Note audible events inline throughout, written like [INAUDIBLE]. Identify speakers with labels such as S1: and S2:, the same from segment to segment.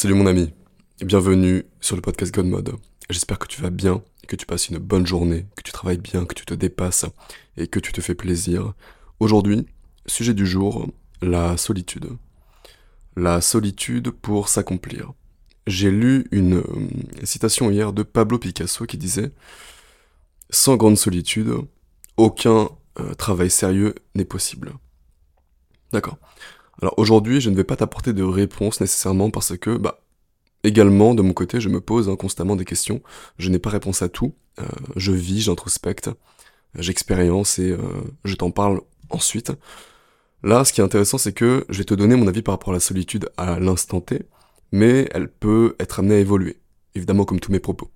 S1: Salut mon ami, bienvenue sur le podcast God Mode. J'espère que tu vas bien, que tu passes une bonne journée, que tu travailles bien, que tu te dépasses et que tu te fais plaisir. Aujourd'hui, sujet du jour, la solitude. La solitude pour s'accomplir. J'ai lu une euh, citation hier de Pablo Picasso qui disait Sans grande solitude, aucun euh, travail sérieux n'est possible. D'accord. Alors aujourd'hui, je ne vais pas t'apporter de réponse nécessairement parce que, bah, également, de mon côté, je me pose hein, constamment des questions. Je n'ai pas réponse à tout. Euh, je vis, j'introspecte, j'expérience et je t'en parle ensuite. Là, ce qui est intéressant, c'est que je vais te donner mon avis par rapport à la solitude à l'instant T, mais elle peut être amenée à évoluer, évidemment comme tous mes propos.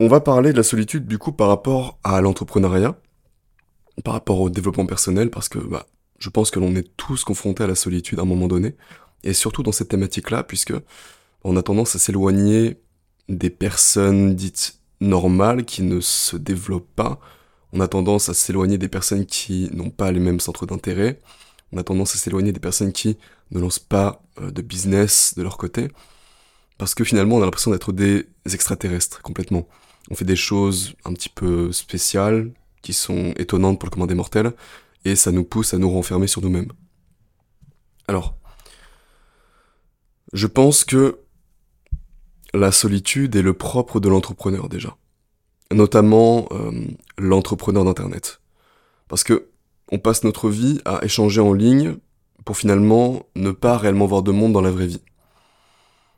S1: On va parler de la solitude du coup par rapport à l'entrepreneuriat, par rapport au développement personnel, parce que bah, je pense que l'on est tous confrontés à la solitude à un moment donné, et surtout dans cette thématique-là, puisque on a tendance à s'éloigner des personnes dites normales qui ne se développent pas, on a tendance à s'éloigner des personnes qui n'ont pas les mêmes centres d'intérêt, on a tendance à s'éloigner des personnes qui ne lancent pas euh, de business de leur côté, parce que finalement on a l'impression d'être des extraterrestres complètement. On fait des choses un petit peu spéciales, qui sont étonnantes pour le commun des mortels, et ça nous pousse à nous renfermer sur nous-mêmes. Alors, je pense que la solitude est le propre de l'entrepreneur déjà notamment euh, l'entrepreneur d'internet. Parce que on passe notre vie à échanger en ligne pour finalement ne pas réellement voir de monde dans la vraie vie.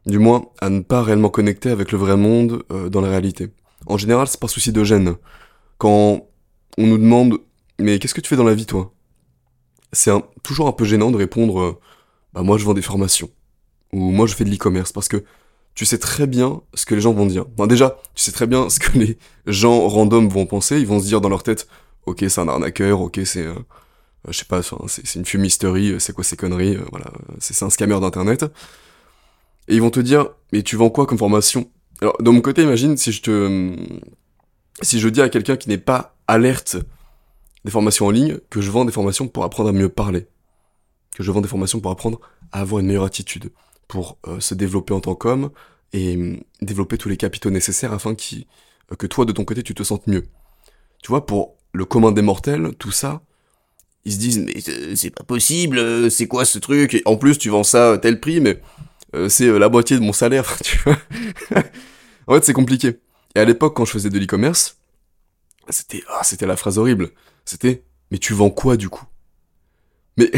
S1: Du moins, à ne pas réellement connecter avec le vrai monde euh, dans la réalité. En général, c'est par souci de gêne. Quand on nous demande mais qu'est-ce que tu fais dans la vie toi? C'est toujours un peu gênant de répondre euh, bah moi je vends des formations ou moi je fais de l'e-commerce parce que tu sais très bien ce que les gens vont dire. Bon, déjà, tu sais très bien ce que les gens random vont penser. Ils vont se dire dans leur tête, ok, c'est un arnaqueur, ok, c'est, euh, je sais pas, c'est une fumisterie, c'est quoi ces conneries, euh, voilà, c'est un scammer d'internet. Et ils vont te dire, mais tu vends quoi comme formation? Alors, de mon côté, imagine si je te, si je dis à quelqu'un qui n'est pas alerte des formations en ligne, que je vends des formations pour apprendre à mieux parler, que je vends des formations pour apprendre à avoir une meilleure attitude, pour euh, se développer en tant qu'homme et hum, développer tous les capitaux nécessaires afin euh, que toi de ton côté tu te sentes mieux. Tu vois, pour le commun des mortels, tout ça, ils se disent mais c'est pas possible, c'est quoi ce truc? Et en plus tu vends ça à tel prix, mais euh, c'est la moitié de mon salaire, [LAUGHS] tu vois. en fait c'est compliqué. Et à l'époque quand je faisais de l'e-commerce, c'était ah, c'était la phrase horrible. C'était mais tu vends quoi du coup? Mais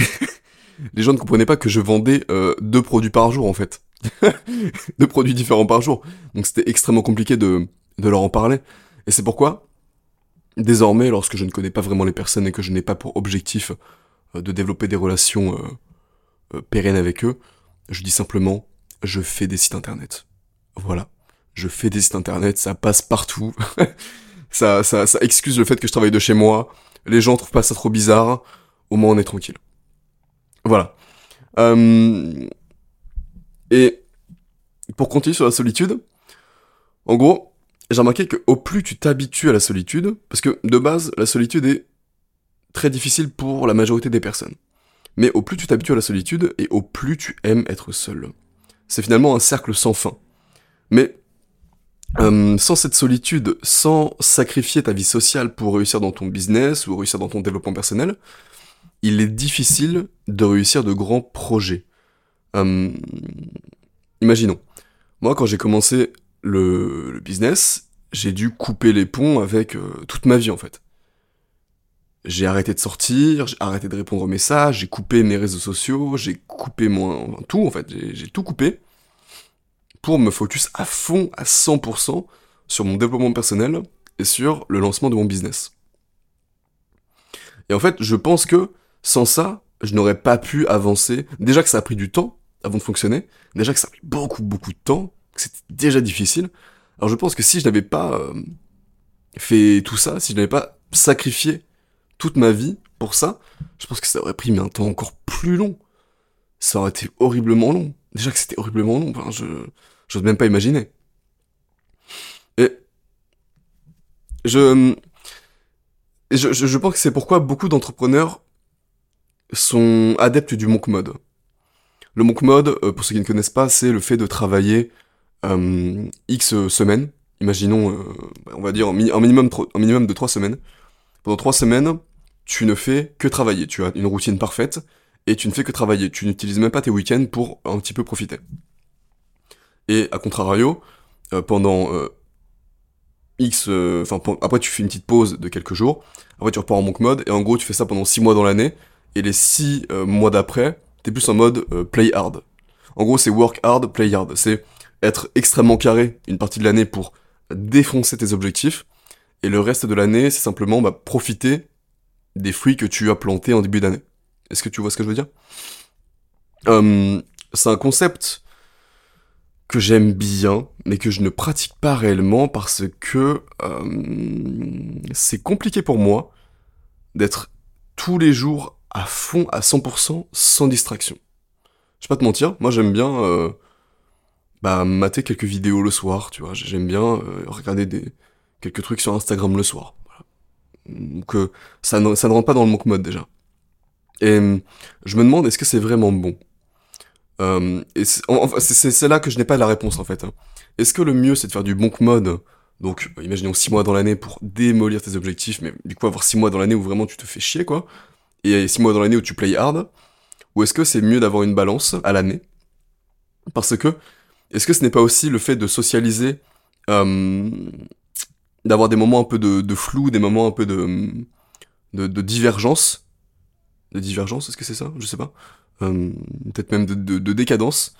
S1: [LAUGHS] les gens ne comprenaient pas que je vendais euh, deux produits par jour en fait. [LAUGHS] deux produits différents par jour. Donc c'était extrêmement compliqué de, de leur en parler. Et c'est pourquoi, désormais, lorsque je ne connais pas vraiment les personnes et que je n'ai pas pour objectif euh, de développer des relations euh, pérennes avec eux, je dis simplement, je fais des sites internet. Voilà. Je fais des sites internet, ça passe partout. [LAUGHS] ça, ça, ça excuse le fait que je travaille de chez moi. Les gens trouvent pas ça trop bizarre. Au moins on est tranquille. Voilà. Euh, et pour continuer sur la solitude, en gros, j'ai remarqué que au plus tu t'habitues à la solitude, parce que de base, la solitude est très difficile pour la majorité des personnes. Mais au plus tu t'habitues à la solitude, et au plus tu aimes être seul. C'est finalement un cercle sans fin. Mais euh, sans cette solitude, sans sacrifier ta vie sociale pour réussir dans ton business ou réussir dans ton développement personnel, il est difficile de réussir de grands projets. Hum, imaginons, moi quand j'ai commencé le, business, j'ai dû couper les ponts avec euh, toute ma vie en fait. J'ai arrêté de sortir, j'ai arrêté de répondre aux messages, j'ai coupé mes réseaux sociaux, j'ai coupé mon... tout en fait, j'ai tout coupé pour me focus à fond, à 100% sur mon développement personnel et sur le lancement de mon business. Et en fait, je pense que sans ça, je n'aurais pas pu avancer. Déjà que ça a pris du temps avant de fonctionner, déjà que ça a pris beaucoup, beaucoup de temps, que c'était déjà difficile. Alors je pense que si je n'avais pas euh, fait tout ça, si je n'avais pas sacrifié toute ma vie pour ça, je pense que ça aurait pris un temps encore plus long. Ça aurait été horriblement long. Déjà que c'était horriblement long, enfin, je j'ose même pas imaginer. Et je, je, je pense que c'est pourquoi beaucoup d'entrepreneurs sont adeptes du monk mode. Le monk mode, euh, pour ceux qui ne connaissent pas, c'est le fait de travailler euh, X semaines. Imaginons, euh, on va dire, un, minimum, un minimum de 3 semaines. Pendant 3 semaines, tu ne fais que travailler. Tu as une routine parfaite et tu ne fais que travailler. Tu n'utilises même pas tes week-ends pour un petit peu profiter. Et à contrario, pendant X, enfin après tu fais une petite pause de quelques jours, après tu repars en monk mode et en gros tu fais ça pendant 6 mois dans l'année et les 6 mois d'après t'es plus en mode euh, play hard. En gros, c'est work hard, play hard. C'est être extrêmement carré une partie de l'année pour défoncer tes objectifs. Et le reste de l'année, c'est simplement bah, profiter des fruits que tu as plantés en début d'année. Est-ce que tu vois ce que je veux dire? Hum, C'est un concept que j'aime bien, mais que je ne pratique pas réellement parce que hum, c'est compliqué pour moi d'être tous les jours à fond, à 100%, sans distraction. Je vais pas te mentir, moi j'aime bien euh, bah, mater quelques vidéos le soir, tu vois. J'aime bien euh, regarder des, quelques trucs sur Instagram le soir. Donc euh, ça, ne, ça ne rentre pas dans le monk mode déjà. Et je me demande est-ce que c'est vraiment bon? Et c'est là que je n'ai pas la réponse en fait. Hein. Est-ce que le mieux c'est de faire du monk mode donc, imaginons 6 mois dans l'année pour démolir tes objectifs, mais du coup avoir 6 mois dans l'année où vraiment tu te fais chier, quoi et 6 mois dans l'année où tu play hard Ou est-ce que c'est mieux d'avoir une balance à l'année? Parce que, est-ce que ce n'est pas aussi le fait de socialiser, euh, d'avoir des moments un peu de, flou, des moments un peu de, de, divergence? De divergence, est-ce que c'est ça? Je sais pas. Euh, peut-être même de, décadence,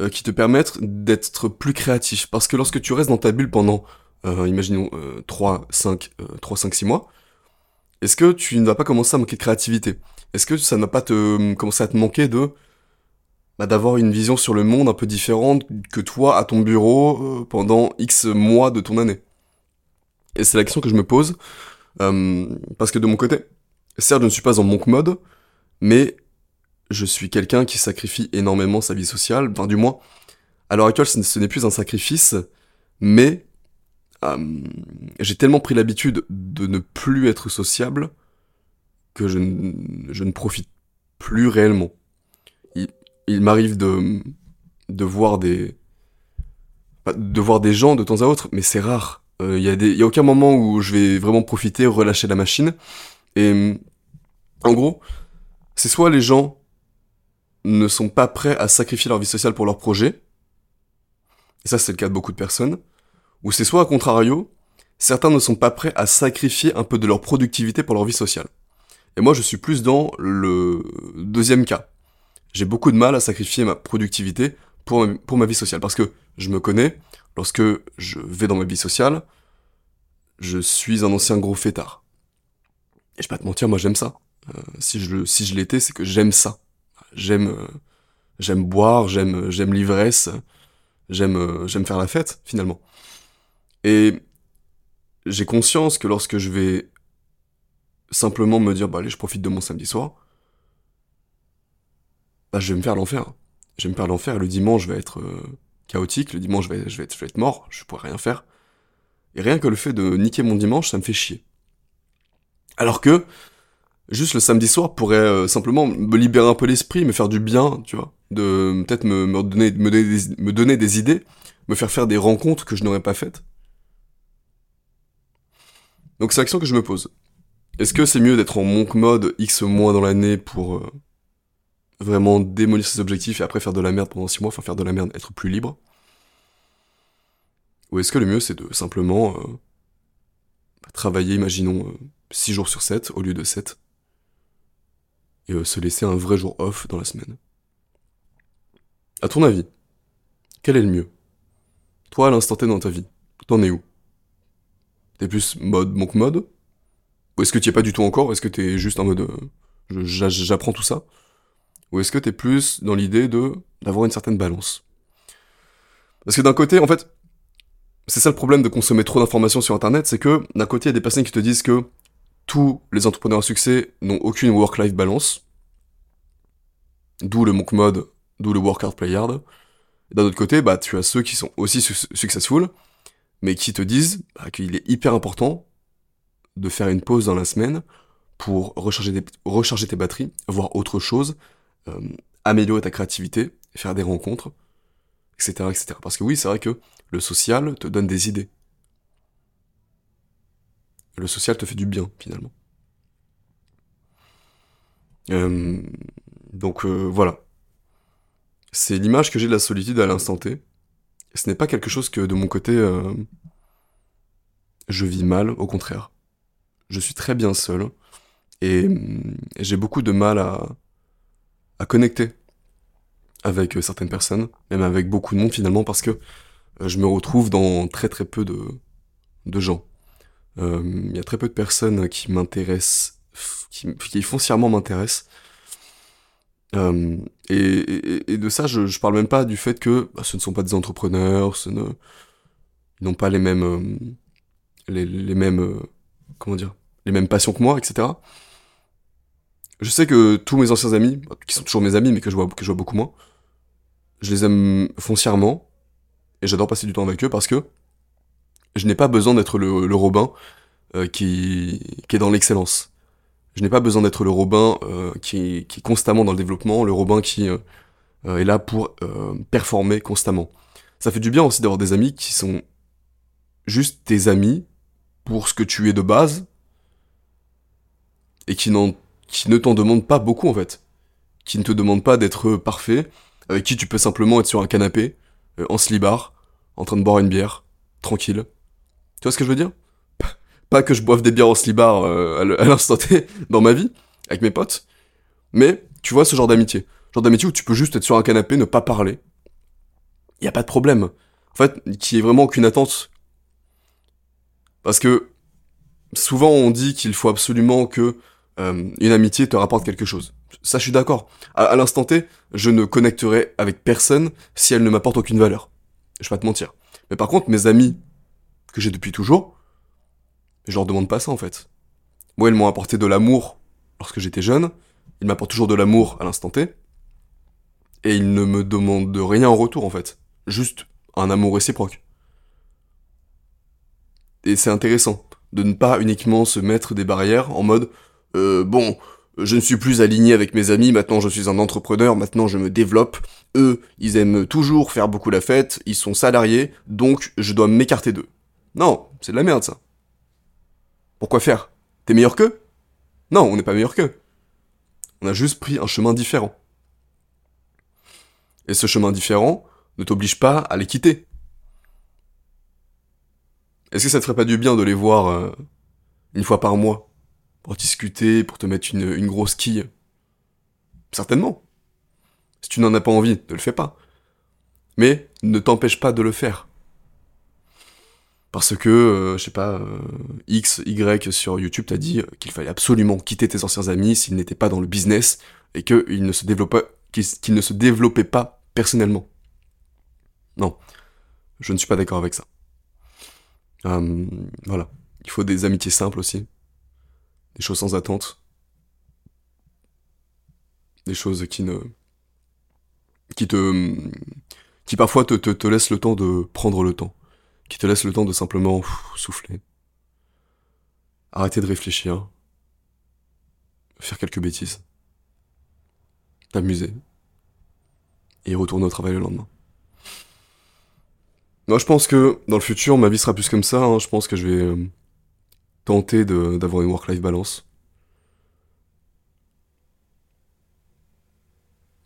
S1: euh, qui te permettent d'être plus créatif. Parce que lorsque tu restes dans ta bulle pendant, imaginons, 3, 5, 3, 5, 6 mois, est-ce que tu ne vas pas commencer à manquer de créativité? Est-ce que ça ne va pas te euh, commencer à te manquer de bah, d'avoir une vision sur le monde un peu différente que toi à ton bureau euh, pendant X mois de ton année? Et c'est la question que je me pose euh, parce que de mon côté, certes je ne suis pas en monk mode, mais je suis quelqu'un qui sacrifie énormément sa vie sociale, enfin du moins, à l'heure actuelle ce n'est plus un sacrifice, mais euh, j'ai tellement pris l'habitude de ne plus être sociable que je, ne profite plus réellement. Il, m'arrive de, de voir des gens de temps à autre, mais c'est rare. Il euh, y, y, a aucun moment où je vais vraiment profiter, relâcher la machine. Et en gros, c'est soit les gens ne sont pas prêts à sacrifier leur vie sociale pour leur projet, et ça c'est le cas de beaucoup de personnes, ou c'est soit à contrario, certains ne sont pas prêts à sacrifier un peu de leur productivité pour leur vie sociale. Et moi je suis plus dans le deuxième cas. J'ai beaucoup de mal à sacrifier ma productivité pour ma, pour vie sociale, parce que je me connais, lorsque je vais dans ma vie sociale, je suis un ancien gros fêtard. Et je vais pas te mentir, moi j'aime ça. Euh, si je, si je l'étais, c'est que j'aime ça. J'aime euh, j'aime boire, j'aime j'aime l'ivresse, j'aime euh, j'aime faire la fête finalement. Et j'ai conscience que lorsque je vais simplement me dire, bah allez, je profite de mon samedi soir, bah je vais me faire l'enfer. Je vais me faire l'enfer, le dimanche va être euh, chaotique, le dimanche je vais, être, je vais mort, je pourrai rien faire. Et rien que le fait de niquer mon dimanche, ça me fait chier. Alors que, juste le samedi soir pourrait euh, simplement me libérer un peu l'esprit, me faire du bien, tu vois. De peut-être me, donner, des, idées, me faire faire des rencontres que je n'aurais pas faites. Donc c'est la question que je me pose. Est-ce que c'est mieux d'être en monk mode X mois dans l'année pour euh, vraiment démolir ses objectifs et après faire de la merde pendant 6 mois, enfin faire de la merde, être plus libre? Ou est-ce que le mieux c'est de simplement euh, travailler, imaginons, 6 euh, jours sur 7 au lieu de 7 et se laisser un vrai jour off dans la semaine. À ton avis, quel est le mieux? Toi à l'instant T dans ta vie, t'en es où? T'es plus mode monk mode? Ou est-ce que t'y es pas du tout encore? Est-ce que t'es juste en mode euh, j'apprends tout ça? Ou est-ce que t'es plus dans l'idée de d'avoir une certaine balance? Parce que d'un côté, en fait, c'est ça le problème de consommer trop d'informations sur internet, c'est que d'un côté, il y a des personnes qui te disent que tous les entrepreneurs à succès n'ont aucune work-life balance. D'où le monk mode, d'où le work hard play. D'un autre côté, bah, tu as ceux qui sont aussi successful, mais qui te disent bah, qu'il est hyper important de faire une pause dans la semaine pour recharger, recharger tes batteries, voir autre chose, euh, améliorer ta créativité, faire des rencontres, etc., etc. Parce que oui, c'est vrai que le social te donne des idées. Le social te fait du bien, finalement. Euh, donc euh, voilà. C'est l'image que j'ai de la solitude à l'instant T. Ce n'est pas quelque chose que de mon côté euh, je vis mal, au contraire. Je suis très bien seul et, j'ai beaucoup de mal à, à connecter avec certaines personnes, même avec beaucoup de monde finalement, parce que je me retrouve dans très très peu de, de gens. Il y a très peu de personnes qui m'intéressent qui, foncièrement m'intéresse. Euh, et, de ça, je, je parle même pas du fait que bah, ce ne sont pas des entrepreneurs, ce ne, ils n'ont pas les mêmes, euh, les, les, mêmes, euh, comment dire, les mêmes passions que moi, etc. Je sais que tous mes anciens amis, bah, qui sont toujours mes amis, mais que je vois, que je vois beaucoup moins, je les aime foncièrement, et j'adore passer du temps avec eux parce que je n'ai pas besoin d'être le, le Robin qui, qui est dans l'excellence. Je n'ai pas besoin d'être le Robin euh, qui, qui, est, constamment dans le développement, le Robin qui euh, euh, est là pour performer constamment. Ça fait du bien aussi d'avoir des amis qui sont juste tes amis pour ce que tu es de base et qui, qui ne t'en demandent pas beaucoup en fait. Qui ne te demandent pas d'être parfait, avec qui tu peux simplement être sur un canapé, en slibard, en train de boire une bière, tranquille. Tu vois ce que je veux dire? Pas que je boive des bières au slibard euh, à l'instant T dans ma vie, avec mes potes, mais tu vois ce genre d'amitié. Genre d'amitié où tu peux juste être sur un canapé, ne pas parler. Y a pas de problème. En fait, qui est vraiment aucune attente. Parce que souvent on dit qu'il faut absolument que euh, une amitié te rapporte quelque chose. Ça, je suis d'accord. À, à l'instant T, je ne connecterai avec personne si elle ne m'apporte aucune valeur. Je vais pas te mentir. Mais par contre, mes amis que j'ai depuis toujours, je leur demande pas ça en fait. Moi, ils m'ont apporté de l'amour lorsque j'étais jeune. Ils m'apportent toujours de l'amour à l'instant T. Et ils ne me demandent de rien en retour en fait. Juste un amour réciproque. Et c'est intéressant de ne pas uniquement se mettre des barrières en mode euh, bon, je ne suis plus aligné avec mes amis, maintenant je suis un entrepreneur, maintenant je me développe. Eux, ils aiment toujours faire beaucoup la fête, ils sont salariés, donc je dois m'écarter d'eux. Non, c'est de la merde ça. Pourquoi faire? T'es meilleur qu'eux? Non, on n'est pas meilleur qu'eux. On a juste pris un chemin différent. Et ce chemin différent ne t'oblige pas à les quitter. Est-ce que ça te ferait pas du bien de les voir euh, une fois par mois? Pour discuter, pour te mettre une, une grosse quille? Certainement. Si tu n'en as pas envie, ne le fais pas. Mais ne t'empêche pas de le faire parce que, euh, je sais pas, euh, X, Y sur YouTube t'a dit qu'il fallait absolument quitter tes anciens amis s'ils n'étaient pas dans le business et qu'ils ne se développaient, ne se développaient pas personnellement. Non, je ne suis pas d'accord avec ça. Euh, voilà, il faut des amitiés simples aussi, des choses sans attente, des choses qui ne, qui te, qui parfois te, te, te laissent le temps de prendre le temps qui te laisse le temps de simplement souffler. Arrêter de réfléchir. Faire quelques bêtises. T'amuser. Et retourner au travail le lendemain. Moi, je pense que dans le futur, ma vie sera plus comme ça. Hein. Je pense que je vais euh, tenter d'avoir une work-life balance.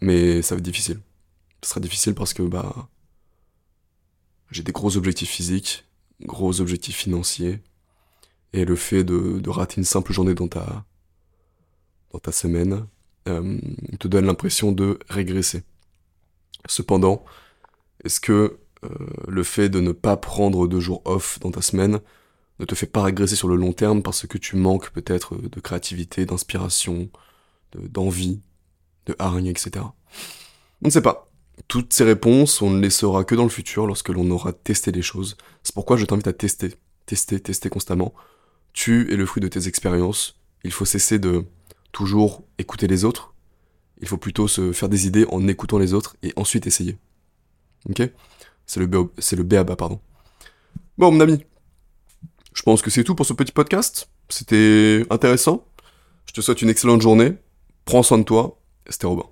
S1: Mais ça va être difficile. Ce sera difficile parce que, bah, j'ai des gros objectifs physiques, gros objectifs financiers, et le fait de, de rater une simple journée dans ta, dans ta semaine euh, te donne l'impression de régresser. Cependant, est-ce que euh, le fait de ne pas prendre de jours off dans ta semaine ne te fait pas régresser sur le long terme parce que tu manques peut-être de créativité, d'inspiration, d'envie, de, de hargne, etc. On ne sait pas. Toutes ces réponses, on ne les saura que dans le futur lorsque l'on aura testé les choses. C'est pourquoi je t'invite à tester, tester, tester constamment. Tu es le fruit de tes expériences. Il faut cesser de toujours écouter les autres. Il faut plutôt se faire des idées en écoutant les autres et ensuite essayer. Ok? C'est le, le BABA, pardon. Bon, mon ami. Je pense que c'est tout pour ce petit podcast. C'était intéressant. Je te souhaite une excellente journée. Prends soin de toi. C'était Robin.